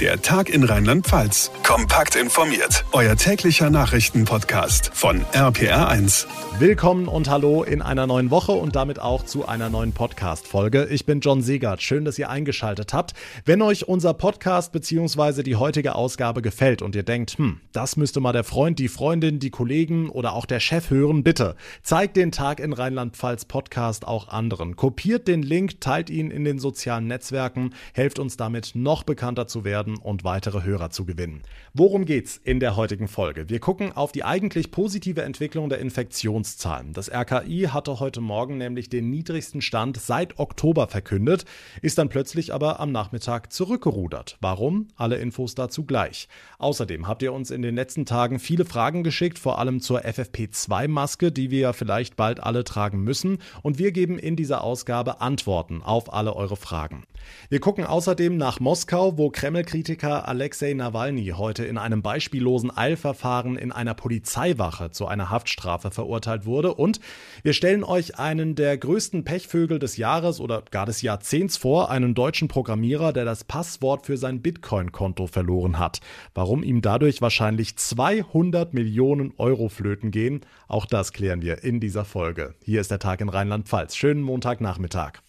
Der Tag in Rheinland-Pfalz. Kompakt informiert. Euer täglicher Nachrichtenpodcast von RPR1. Willkommen und hallo in einer neuen Woche und damit auch zu einer neuen Podcast-Folge. Ich bin John Segert. Schön, dass ihr eingeschaltet habt. Wenn euch unser Podcast bzw. die heutige Ausgabe gefällt und ihr denkt, hm, das müsste mal der Freund, die Freundin, die Kollegen oder auch der Chef hören, bitte zeigt den Tag in Rheinland-Pfalz Podcast auch anderen. Kopiert den Link, teilt ihn in den sozialen Netzwerken, helft uns damit noch bekannter zu werden werden und weitere Hörer zu gewinnen. Worum geht's in der heutigen Folge? Wir gucken auf die eigentlich positive Entwicklung der Infektionszahlen. Das RKI hatte heute Morgen nämlich den niedrigsten Stand seit Oktober verkündet, ist dann plötzlich aber am Nachmittag zurückgerudert. Warum? Alle Infos dazu gleich. Außerdem habt ihr uns in den letzten Tagen viele Fragen geschickt, vor allem zur FFP2-Maske, die wir ja vielleicht bald alle tragen müssen. Und wir geben in dieser Ausgabe Antworten auf alle eure Fragen. Wir gucken außerdem nach Moskau, wo Kreml-Kritiker Alexei Nawalny heute in einem beispiellosen Eilverfahren in einer Polizeiwache zu einer Haftstrafe verurteilt wurde. Und wir stellen euch einen der größten Pechvögel des Jahres oder gar des Jahrzehnts vor, einen deutschen Programmierer, der das Passwort für sein Bitcoin-Konto verloren hat. Warum ihm dadurch wahrscheinlich 200 Millionen Euro flöten gehen, auch das klären wir in dieser Folge. Hier ist der Tag in Rheinland-Pfalz. Schönen Montagnachmittag.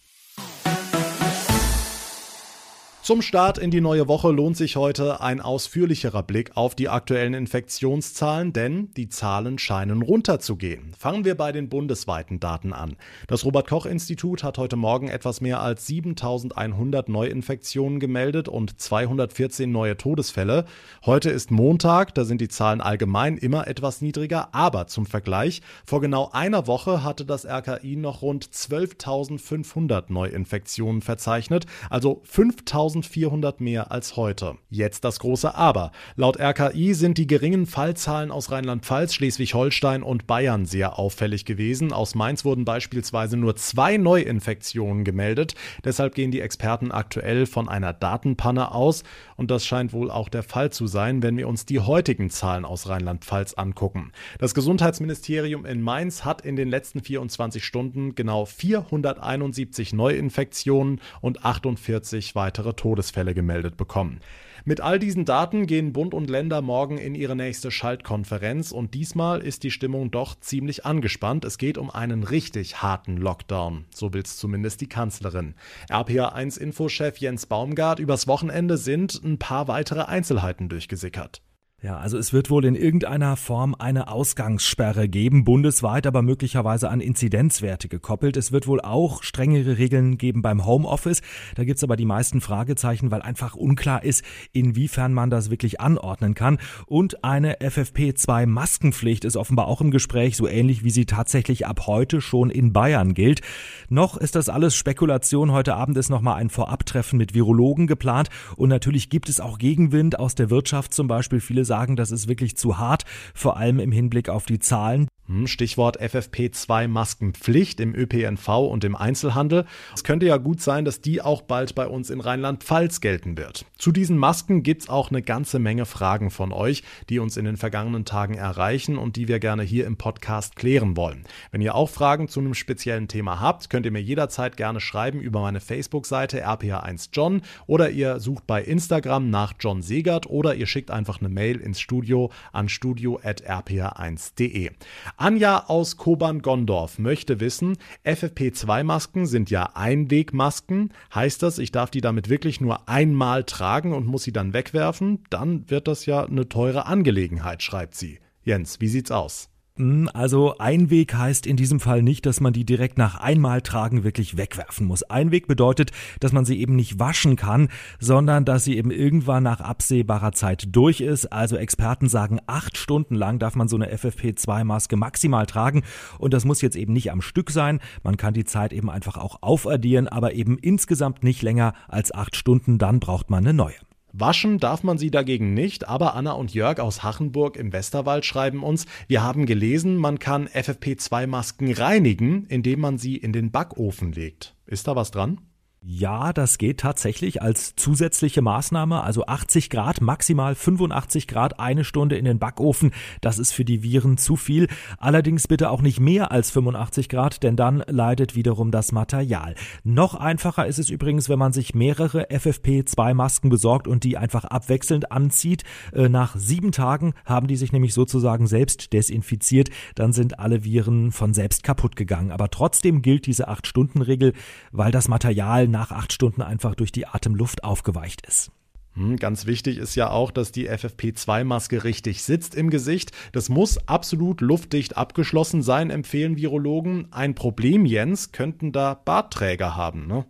Zum Start in die neue Woche lohnt sich heute ein ausführlicherer Blick auf die aktuellen Infektionszahlen, denn die Zahlen scheinen runterzugehen. Fangen wir bei den bundesweiten Daten an. Das Robert Koch Institut hat heute Morgen etwas mehr als 7100 Neuinfektionen gemeldet und 214 neue Todesfälle. Heute ist Montag, da sind die Zahlen allgemein immer etwas niedriger, aber zum Vergleich, vor genau einer Woche hatte das RKI noch rund 12.500 Neuinfektionen verzeichnet, also 5000 1400 mehr als heute. Jetzt das große Aber. Laut RKI sind die geringen Fallzahlen aus Rheinland-Pfalz, Schleswig-Holstein und Bayern sehr auffällig gewesen. Aus Mainz wurden beispielsweise nur zwei Neuinfektionen gemeldet. Deshalb gehen die Experten aktuell von einer Datenpanne aus. Und das scheint wohl auch der Fall zu sein, wenn wir uns die heutigen Zahlen aus Rheinland-Pfalz angucken. Das Gesundheitsministerium in Mainz hat in den letzten 24 Stunden genau 471 Neuinfektionen und 48 weitere Tote Todesfälle gemeldet bekommen. Mit all diesen Daten gehen Bund und Länder morgen in ihre nächste Schaltkonferenz und diesmal ist die Stimmung doch ziemlich angespannt. Es geht um einen richtig harten Lockdown. So will es zumindest die Kanzlerin. RPA1-Infochef Jens Baumgart, übers Wochenende sind ein paar weitere Einzelheiten durchgesickert. Ja, also es wird wohl in irgendeiner Form eine Ausgangssperre geben, bundesweit, aber möglicherweise an Inzidenzwerte gekoppelt. Es wird wohl auch strengere Regeln geben beim Homeoffice. Da gibt's aber die meisten Fragezeichen, weil einfach unklar ist, inwiefern man das wirklich anordnen kann. Und eine FFP2-Maskenpflicht ist offenbar auch im Gespräch, so ähnlich wie sie tatsächlich ab heute schon in Bayern gilt. Noch ist das alles Spekulation. Heute Abend ist nochmal ein Vorabtreffen mit Virologen geplant. Und natürlich gibt es auch Gegenwind aus der Wirtschaft zum Beispiel. Viele sagen, das ist wirklich zu hart, vor allem im Hinblick auf die Zahlen. Hm, Stichwort FFP2-Maskenpflicht im ÖPNV und im Einzelhandel. Es könnte ja gut sein, dass die auch bald bei uns in Rheinland-Pfalz gelten wird. Zu diesen Masken gibt es auch eine ganze Menge Fragen von euch, die uns in den vergangenen Tagen erreichen und die wir gerne hier im Podcast klären wollen. Wenn ihr auch Fragen zu einem speziellen Thema habt, könnt ihr mir jederzeit gerne schreiben über meine Facebook-Seite rpa1john oder ihr sucht bei Instagram nach John Segert oder ihr schickt einfach eine Mail ins Studio an studio.rpa1.de. Anja aus Kobern-Gondorf möchte wissen, FFP2-Masken sind ja Einwegmasken. Heißt das, ich darf die damit wirklich nur einmal tragen und muss sie dann wegwerfen? Dann wird das ja eine teure Angelegenheit, schreibt sie. Jens, wie sieht's aus? Also Einweg heißt in diesem Fall nicht, dass man die direkt nach einmal tragen wirklich wegwerfen muss. Einweg bedeutet, dass man sie eben nicht waschen kann, sondern dass sie eben irgendwann nach absehbarer Zeit durch ist. Also Experten sagen, acht Stunden lang darf man so eine FFP2-Maske maximal tragen und das muss jetzt eben nicht am Stück sein. Man kann die Zeit eben einfach auch aufaddieren, aber eben insgesamt nicht länger als acht Stunden, dann braucht man eine neue. Waschen darf man sie dagegen nicht, aber Anna und Jörg aus Hachenburg im Westerwald schreiben uns, wir haben gelesen, man kann FFP2-Masken reinigen, indem man sie in den Backofen legt. Ist da was dran? Ja, das geht tatsächlich als zusätzliche Maßnahme. Also 80 Grad, maximal 85 Grad, eine Stunde in den Backofen. Das ist für die Viren zu viel. Allerdings bitte auch nicht mehr als 85 Grad, denn dann leidet wiederum das Material. Noch einfacher ist es übrigens, wenn man sich mehrere FFP2-Masken besorgt und die einfach abwechselnd anzieht. Äh, nach sieben Tagen haben die sich nämlich sozusagen selbst desinfiziert. Dann sind alle Viren von selbst kaputt gegangen. Aber trotzdem gilt diese 8-Stunden-Regel, weil das Material nach acht Stunden einfach durch die Atemluft aufgeweicht ist. Hm, ganz wichtig ist ja auch, dass die FFP2-Maske richtig sitzt im Gesicht. Das muss absolut luftdicht abgeschlossen sein, empfehlen Virologen. Ein Problem, Jens, könnten da Bartträger haben, ne?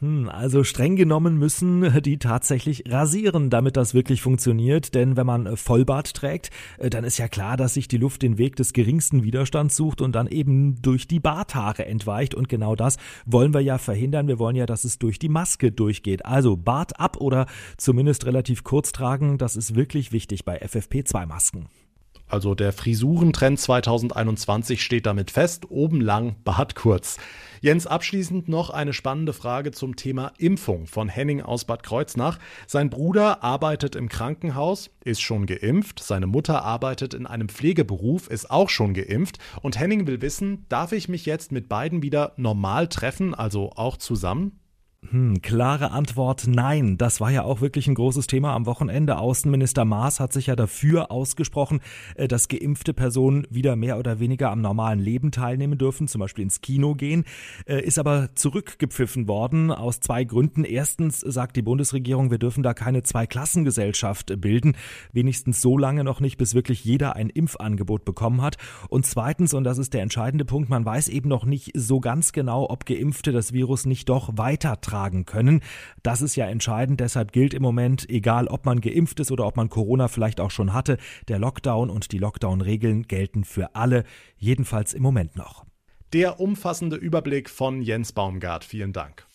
Hm, also streng genommen müssen die tatsächlich rasieren, damit das wirklich funktioniert. Denn wenn man Vollbart trägt, äh, dann ist ja klar, dass sich die Luft den Weg des geringsten Widerstands sucht und dann eben durch die Barthaare entweicht. Und genau das wollen wir ja verhindern. Wir wollen ja, dass es durch die Maske durchgeht. Also Bart ab oder zumindest relativ kurz tragen. Das ist wirklich wichtig bei FFP2-Masken. Also der Frisurentrend 2021 steht damit fest, oben lang, Bart kurz. Jens, abschließend noch eine spannende Frage zum Thema Impfung von Henning aus Bad Kreuznach. Sein Bruder arbeitet im Krankenhaus, ist schon geimpft, seine Mutter arbeitet in einem Pflegeberuf, ist auch schon geimpft und Henning will wissen, darf ich mich jetzt mit beiden wieder normal treffen, also auch zusammen? Hm, klare Antwort nein. Das war ja auch wirklich ein großes Thema am Wochenende. Außenminister Maas hat sich ja dafür ausgesprochen, äh, dass geimpfte Personen wieder mehr oder weniger am normalen Leben teilnehmen dürfen, zum Beispiel ins Kino gehen, äh, ist aber zurückgepfiffen worden aus zwei Gründen. Erstens sagt die Bundesregierung, wir dürfen da keine Zweiklassengesellschaft bilden, wenigstens so lange noch nicht, bis wirklich jeder ein Impfangebot bekommen hat. Und zweitens, und das ist der entscheidende Punkt, man weiß eben noch nicht so ganz genau, ob Geimpfte das Virus nicht doch weiter tragen können. Das ist ja entscheidend. Deshalb gilt im Moment, egal ob man geimpft ist oder ob man Corona vielleicht auch schon hatte, der Lockdown und die Lockdown-Regeln gelten für alle, jedenfalls im Moment noch. Der umfassende Überblick von Jens Baumgart. Vielen Dank.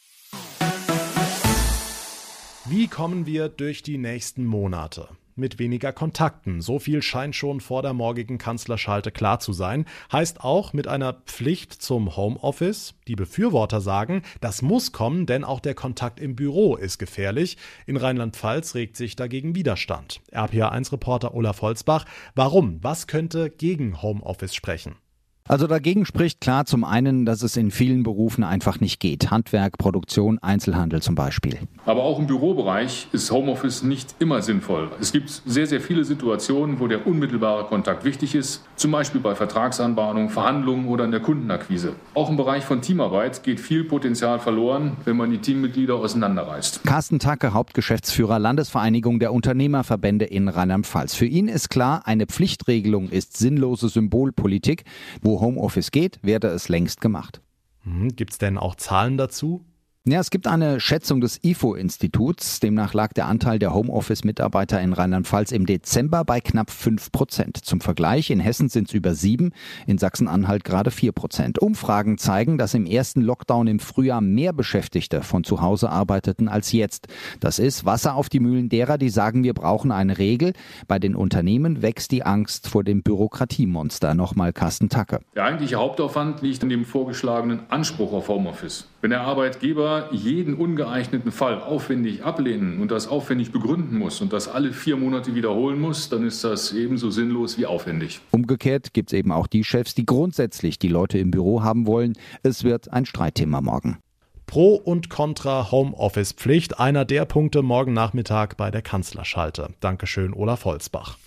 Wie kommen wir durch die nächsten Monate? Mit weniger Kontakten. So viel scheint schon vor der morgigen Kanzlerschalte klar zu sein. Heißt auch mit einer Pflicht zum Homeoffice. Die Befürworter sagen, das muss kommen, denn auch der Kontakt im Büro ist gefährlich. In Rheinland-Pfalz regt sich dagegen Widerstand. RPA1-Reporter Olaf Holzbach, warum? Was könnte gegen Homeoffice sprechen? Also dagegen spricht klar zum einen, dass es in vielen Berufen einfach nicht geht. Handwerk, Produktion, Einzelhandel zum Beispiel. Aber auch im Bürobereich ist Homeoffice nicht immer sinnvoll. Es gibt sehr, sehr viele Situationen, wo der unmittelbare Kontakt wichtig ist. Zum Beispiel bei Vertragsanbahnung, Verhandlungen oder in der Kundenakquise. Auch im Bereich von Teamarbeit geht viel Potenzial verloren, wenn man die Teammitglieder auseinanderreißt. Carsten Tacke, Hauptgeschäftsführer Landesvereinigung der Unternehmerverbände in Rheinland-Pfalz. Für ihn ist klar, eine Pflichtregelung ist sinnlose Symbolpolitik. Wo Homeoffice geht, werde es längst gemacht. Hm, Gibt es denn auch Zahlen dazu? Ja, es gibt eine Schätzung des IFO-Instituts. Demnach lag der Anteil der Homeoffice-Mitarbeiter in Rheinland-Pfalz im Dezember bei knapp 5 Prozent. Zum Vergleich, in Hessen sind es über 7, in Sachsen-Anhalt gerade 4 Prozent. Umfragen zeigen, dass im ersten Lockdown im Frühjahr mehr Beschäftigte von zu Hause arbeiteten als jetzt. Das ist Wasser auf die Mühlen derer, die sagen, wir brauchen eine Regel. Bei den Unternehmen wächst die Angst vor dem Bürokratiemonster. Nochmal Carsten Tacke. Der eigentliche Hauptaufwand liegt in dem vorgeschlagenen Anspruch auf Homeoffice. Wenn der Arbeitgeber jeden ungeeigneten Fall aufwendig ablehnen und das aufwendig begründen muss und das alle vier Monate wiederholen muss, dann ist das ebenso sinnlos wie aufwendig. Umgekehrt gibt es eben auch die Chefs, die grundsätzlich die Leute im Büro haben wollen. Es wird ein Streitthema morgen. Pro und Contra Homeoffice-Pflicht, einer der Punkte morgen Nachmittag bei der Kanzlerschalte. Dankeschön, Olaf Holzbach.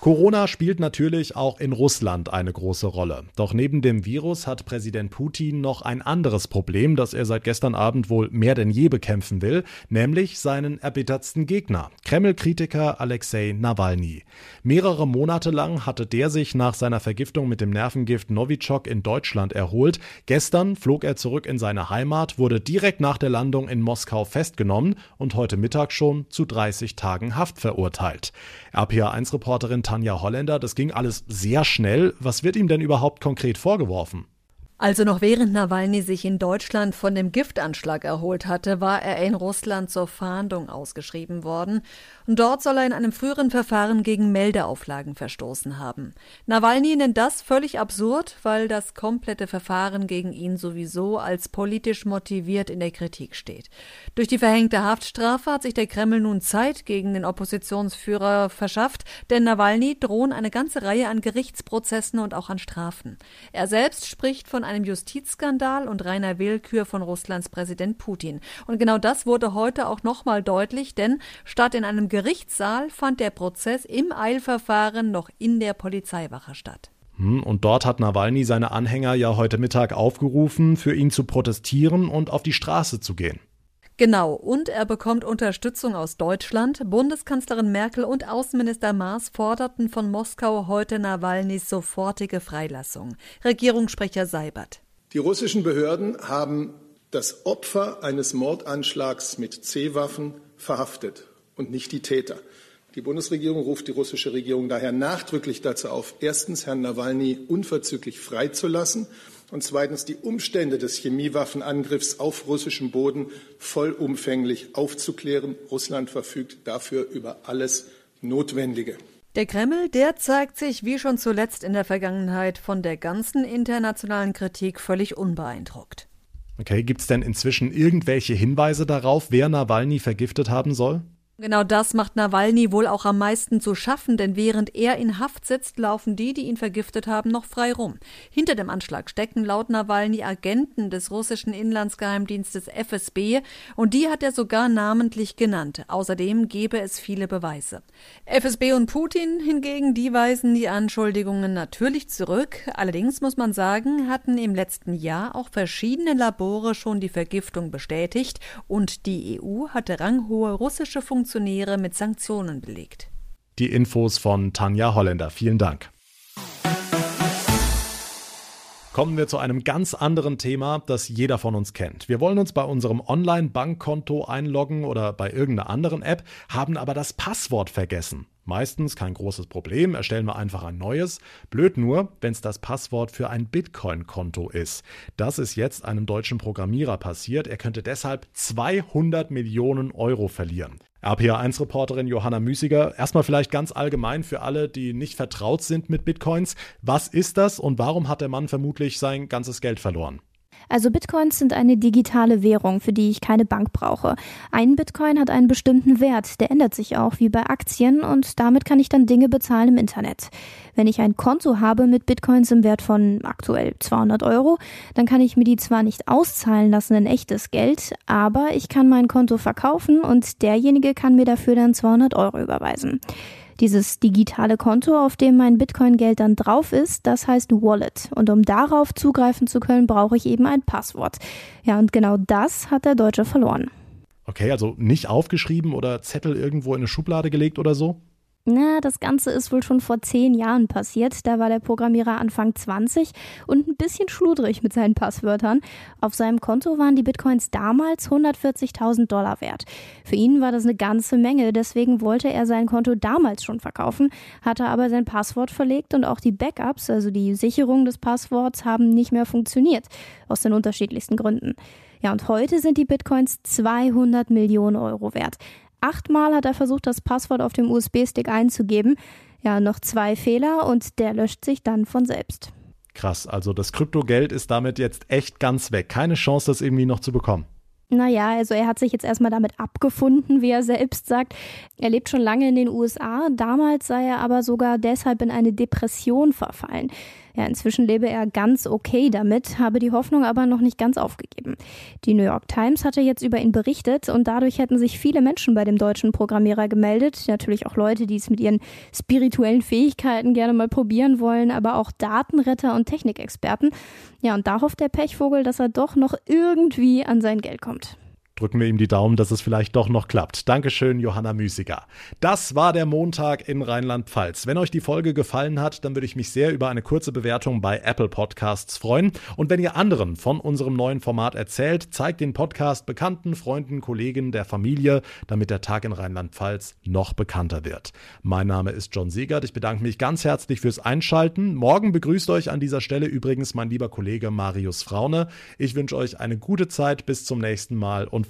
Corona spielt natürlich auch in Russland eine große Rolle. Doch neben dem Virus hat Präsident Putin noch ein anderes Problem, das er seit gestern Abend wohl mehr denn je bekämpfen will, nämlich seinen erbittertsten Gegner, Kreml-Kritiker Alexei Nawalny. Mehrere Monate lang hatte der sich nach seiner Vergiftung mit dem Nervengift Novichok in Deutschland erholt. Gestern flog er zurück in seine Heimat, wurde direkt nach der Landung in Moskau festgenommen und heute Mittag schon zu 30 Tagen Haft verurteilt. RPA1-Reporterin Tanja Holländer, das ging alles sehr schnell. Was wird ihm denn überhaupt konkret vorgeworfen? Also noch während Nawalny sich in Deutschland von dem Giftanschlag erholt hatte, war er in Russland zur Fahndung ausgeschrieben worden. Und dort soll er in einem früheren Verfahren gegen Meldeauflagen verstoßen haben. Nawalny nennt das völlig absurd, weil das komplette Verfahren gegen ihn sowieso als politisch motiviert in der Kritik steht. Durch die verhängte Haftstrafe hat sich der Kreml nun Zeit gegen den Oppositionsführer verschafft, denn Nawalny drohen eine ganze Reihe an Gerichtsprozessen und auch an Strafen. Er selbst spricht von einem Justizskandal und reiner Willkür von Russlands Präsident Putin. Und genau das wurde heute auch nochmal deutlich, denn statt in einem Gerichtssaal fand der Prozess im Eilverfahren noch in der Polizeiwache statt. Hm, und dort hat Nawalny seine Anhänger ja heute Mittag aufgerufen, für ihn zu protestieren und auf die Straße zu gehen. Genau, und er bekommt Unterstützung aus Deutschland. Bundeskanzlerin Merkel und Außenminister Maas forderten von Moskau heute Nawalnys sofortige Freilassung. Regierungssprecher Seibert. Die russischen Behörden haben das Opfer eines Mordanschlags mit C-Waffen verhaftet und nicht die Täter. Die Bundesregierung ruft die russische Regierung daher nachdrücklich dazu auf, erstens Herrn Nawalny unverzüglich freizulassen und zweitens die Umstände des Chemiewaffenangriffs auf russischem Boden vollumfänglich aufzuklären. Russland verfügt dafür über alles Notwendige. Der Kreml, der zeigt sich wie schon zuletzt in der Vergangenheit von der ganzen internationalen Kritik völlig unbeeindruckt. Okay, gibt es denn inzwischen irgendwelche Hinweise darauf, wer Nawalny vergiftet haben soll? Genau das macht Nawalny wohl auch am meisten zu schaffen, denn während er in Haft sitzt, laufen die, die ihn vergiftet haben, noch frei rum. Hinter dem Anschlag stecken laut Nawalny Agenten des russischen Inlandsgeheimdienstes FSB und die hat er sogar namentlich genannt. Außerdem gebe es viele Beweise. FSB und Putin hingegen, die weisen die Anschuldigungen natürlich zurück. Allerdings muss man sagen, hatten im letzten Jahr auch verschiedene Labore schon die Vergiftung bestätigt und die EU hatte ranghohe russische Funktionäre Funktionäre mit Sanktionen belegt. Die Infos von Tanja Holländer. Vielen Dank. Kommen wir zu einem ganz anderen Thema, das jeder von uns kennt. Wir wollen uns bei unserem Online-Bankkonto einloggen oder bei irgendeiner anderen App, haben aber das Passwort vergessen. Meistens kein großes Problem, erstellen wir einfach ein neues. Blöd nur, wenn es das Passwort für ein Bitcoin-Konto ist. Das ist jetzt einem deutschen Programmierer passiert. Er könnte deshalb 200 Millionen Euro verlieren. RPA1-Reporterin Johanna Müßiger, erstmal vielleicht ganz allgemein für alle, die nicht vertraut sind mit Bitcoins. Was ist das und warum hat der Mann vermutlich sein ganzes Geld verloren? Also Bitcoins sind eine digitale Währung, für die ich keine Bank brauche. Ein Bitcoin hat einen bestimmten Wert, der ändert sich auch wie bei Aktien und damit kann ich dann Dinge bezahlen im Internet. Wenn ich ein Konto habe mit Bitcoins im Wert von aktuell 200 Euro, dann kann ich mir die zwar nicht auszahlen lassen in echtes Geld, aber ich kann mein Konto verkaufen und derjenige kann mir dafür dann 200 Euro überweisen. Dieses digitale Konto, auf dem mein Bitcoin-Geld dann drauf ist, das heißt Wallet. Und um darauf zugreifen zu können, brauche ich eben ein Passwort. Ja, und genau das hat der Deutsche verloren. Okay, also nicht aufgeschrieben oder Zettel irgendwo in eine Schublade gelegt oder so? Na, das Ganze ist wohl schon vor zehn Jahren passiert. Da war der Programmierer Anfang 20 und ein bisschen schludrig mit seinen Passwörtern. Auf seinem Konto waren die Bitcoins damals 140.000 Dollar wert. Für ihn war das eine ganze Menge, deswegen wollte er sein Konto damals schon verkaufen, hatte aber sein Passwort verlegt und auch die Backups, also die Sicherung des Passworts, haben nicht mehr funktioniert. Aus den unterschiedlichsten Gründen. Ja, und heute sind die Bitcoins 200 Millionen Euro wert. Achtmal hat er versucht, das Passwort auf dem USB-Stick einzugeben. Ja, noch zwei Fehler und der löscht sich dann von selbst. Krass, also das Kryptogeld ist damit jetzt echt ganz weg. Keine Chance, das irgendwie noch zu bekommen. Naja, also er hat sich jetzt erstmal damit abgefunden, wie er selbst sagt. Er lebt schon lange in den USA. Damals sei er aber sogar deshalb in eine Depression verfallen. Ja, inzwischen lebe er ganz okay damit, habe die Hoffnung aber noch nicht ganz aufgegeben. Die New York Times hatte jetzt über ihn berichtet und dadurch hätten sich viele Menschen bei dem deutschen Programmierer gemeldet. Natürlich auch Leute, die es mit ihren spirituellen Fähigkeiten gerne mal probieren wollen, aber auch Datenretter und Technikexperten. Ja, und da hofft der Pechvogel, dass er doch noch irgendwie an sein Geld kommt. Drücken wir ihm die Daumen, dass es vielleicht doch noch klappt. Dankeschön, Johanna Müßiger. Das war der Montag in Rheinland-Pfalz. Wenn euch die Folge gefallen hat, dann würde ich mich sehr über eine kurze Bewertung bei Apple Podcasts freuen. Und wenn ihr anderen von unserem neuen Format erzählt, zeigt den Podcast Bekannten, Freunden, Kollegen, der Familie, damit der Tag in Rheinland-Pfalz noch bekannter wird. Mein Name ist John Siegert. Ich bedanke mich ganz herzlich fürs Einschalten. Morgen begrüßt euch an dieser Stelle übrigens mein lieber Kollege Marius Fraune. Ich wünsche euch eine gute Zeit. Bis zum nächsten Mal und